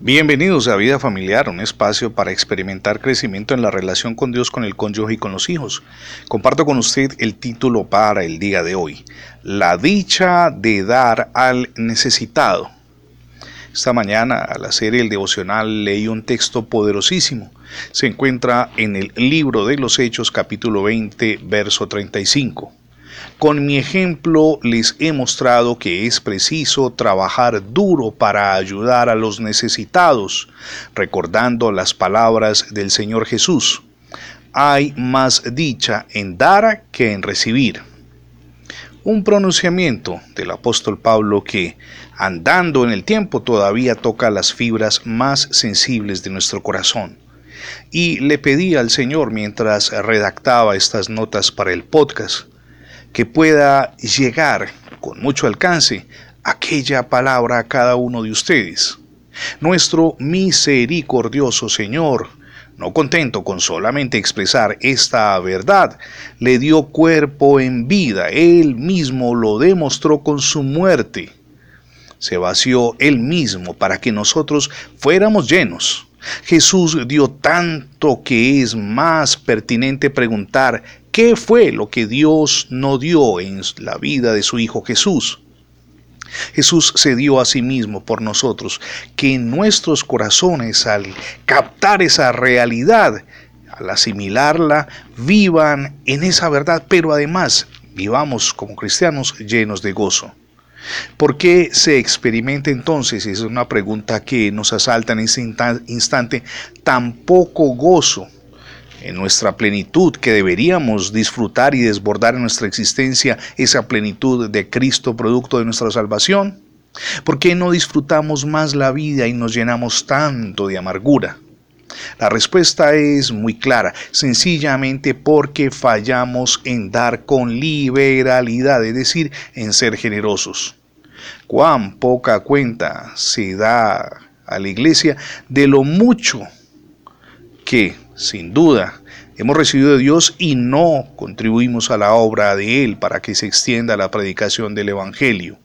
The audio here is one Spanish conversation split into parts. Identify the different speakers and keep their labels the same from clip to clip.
Speaker 1: Bienvenidos a Vida Familiar, un espacio para experimentar crecimiento en la relación con Dios, con el cónyuge y con los hijos. Comparto con usted el título para el día de hoy, La dicha de dar al necesitado. Esta mañana al hacer el devocional leí un texto poderosísimo. Se encuentra en el libro de los Hechos capítulo 20, verso 35. Con mi ejemplo les he mostrado que es preciso trabajar duro para ayudar a los necesitados, recordando las palabras del Señor Jesús. Hay más dicha en dar que en recibir. Un pronunciamiento del apóstol Pablo que, andando en el tiempo, todavía toca las fibras más sensibles de nuestro corazón. Y le pedí al Señor mientras redactaba estas notas para el podcast, que pueda llegar con mucho alcance aquella palabra a cada uno de ustedes. Nuestro misericordioso Señor, no contento con solamente expresar esta verdad, le dio cuerpo en vida, él mismo lo demostró con su muerte. Se vació él mismo para que nosotros fuéramos llenos. Jesús dio tanto que es más pertinente preguntar ¿Qué fue lo que Dios no dio en la vida de su Hijo Jesús? Jesús se dio a sí mismo por nosotros, que en nuestros corazones al captar esa realidad, al asimilarla, vivan en esa verdad, pero además vivamos como cristianos llenos de gozo. ¿Por qué se experimenta entonces, es una pregunta que nos asalta en ese instante, tan poco gozo en nuestra plenitud que deberíamos disfrutar y desbordar en nuestra existencia esa plenitud de Cristo producto de nuestra salvación? ¿Por qué no disfrutamos más la vida y nos llenamos tanto de amargura? La respuesta es muy clara, sencillamente porque fallamos en dar con liberalidad, es decir, en ser generosos. Cuán poca cuenta se da a la iglesia de lo mucho que sin duda, hemos recibido de Dios y no contribuimos a la obra de Él para que se extienda la predicación del Evangelio.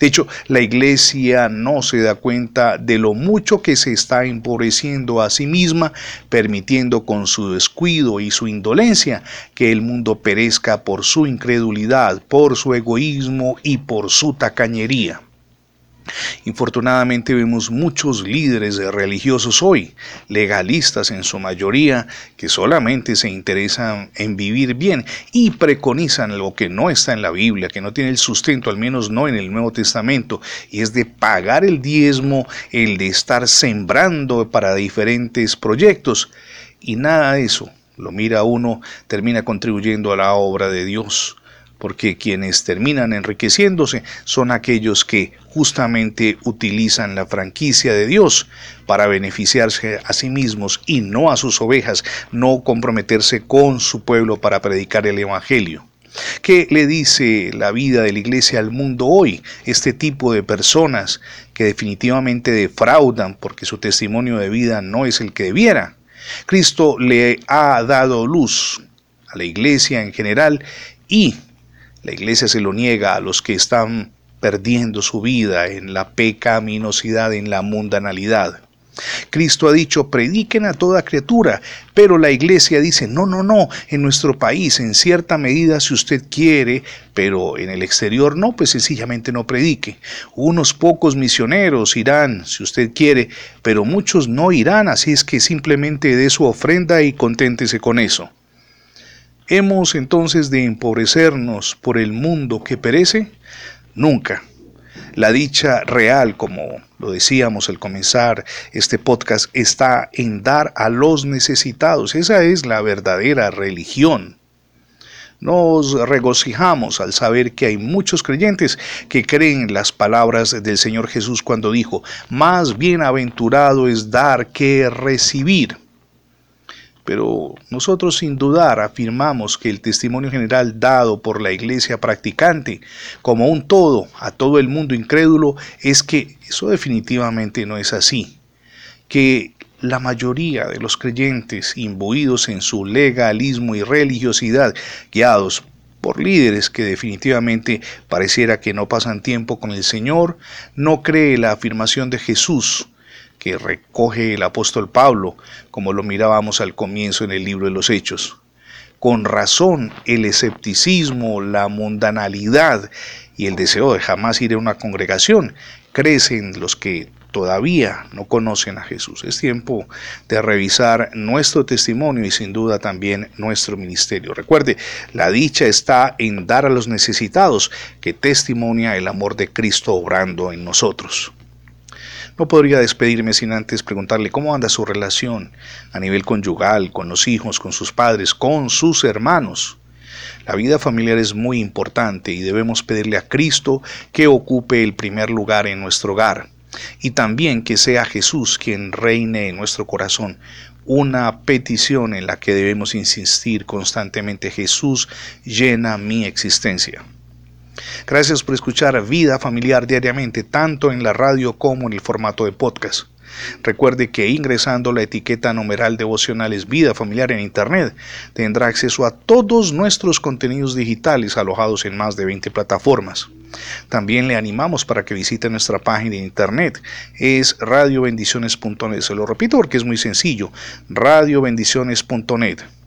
Speaker 1: De hecho, la iglesia no se da cuenta de lo mucho que se está empobreciendo a sí misma, permitiendo con su descuido y su indolencia que el mundo perezca por su incredulidad, por su egoísmo y por su tacañería. Infortunadamente vemos muchos líderes religiosos hoy, legalistas en su mayoría, que solamente se interesan en vivir bien y preconizan lo que no está en la Biblia, que no tiene el sustento, al menos no en el Nuevo Testamento, y es de pagar el diezmo, el de estar sembrando para diferentes proyectos, y nada de eso lo mira uno, termina contribuyendo a la obra de Dios porque quienes terminan enriqueciéndose son aquellos que justamente utilizan la franquicia de Dios para beneficiarse a sí mismos y no a sus ovejas, no comprometerse con su pueblo para predicar el Evangelio. ¿Qué le dice la vida de la iglesia al mundo hoy? Este tipo de personas que definitivamente defraudan porque su testimonio de vida no es el que debiera. Cristo le ha dado luz a la iglesia en general y la iglesia se lo niega a los que están perdiendo su vida en la pecaminosidad, en la mundanalidad. Cristo ha dicho, prediquen a toda criatura, pero la iglesia dice, no, no, no, en nuestro país, en cierta medida si usted quiere, pero en el exterior no, pues sencillamente no predique. Unos pocos misioneros irán, si usted quiere, pero muchos no irán, así es que simplemente dé su ofrenda y conténtese con eso. ¿Hemos entonces de empobrecernos por el mundo que perece? Nunca. La dicha real, como lo decíamos al comenzar este podcast, está en dar a los necesitados. Esa es la verdadera religión. Nos regocijamos al saber que hay muchos creyentes que creen las palabras del Señor Jesús cuando dijo, más bienaventurado es dar que recibir. Pero nosotros sin dudar afirmamos que el testimonio general dado por la iglesia practicante como un todo a todo el mundo incrédulo es que eso definitivamente no es así. Que la mayoría de los creyentes imbuidos en su legalismo y religiosidad, guiados por líderes que definitivamente pareciera que no pasan tiempo con el Señor, no cree la afirmación de Jesús que recoge el apóstol Pablo, como lo mirábamos al comienzo en el libro de los Hechos. Con razón, el escepticismo, la mundanalidad y el deseo de jamás ir a una congregación crecen los que todavía no conocen a Jesús. Es tiempo de revisar nuestro testimonio y sin duda también nuestro ministerio. Recuerde, la dicha está en dar a los necesitados que testimonia el amor de Cristo obrando en nosotros. No podría despedirme sin antes preguntarle cómo anda su relación a nivel conyugal, con los hijos, con sus padres, con sus hermanos. La vida familiar es muy importante y debemos pedirle a Cristo que ocupe el primer lugar en nuestro hogar y también que sea Jesús quien reine en nuestro corazón. Una petición en la que debemos insistir constantemente. Jesús llena mi existencia. Gracias por escuchar Vida Familiar diariamente, tanto en la radio como en el formato de podcast. Recuerde que ingresando la etiqueta numeral devocionales Vida Familiar en Internet tendrá acceso a todos nuestros contenidos digitales alojados en más de 20 plataformas. También le animamos para que visite nuestra página de internet. Es radiobendiciones.net. Se lo repito porque es muy sencillo. radiobendiciones.net.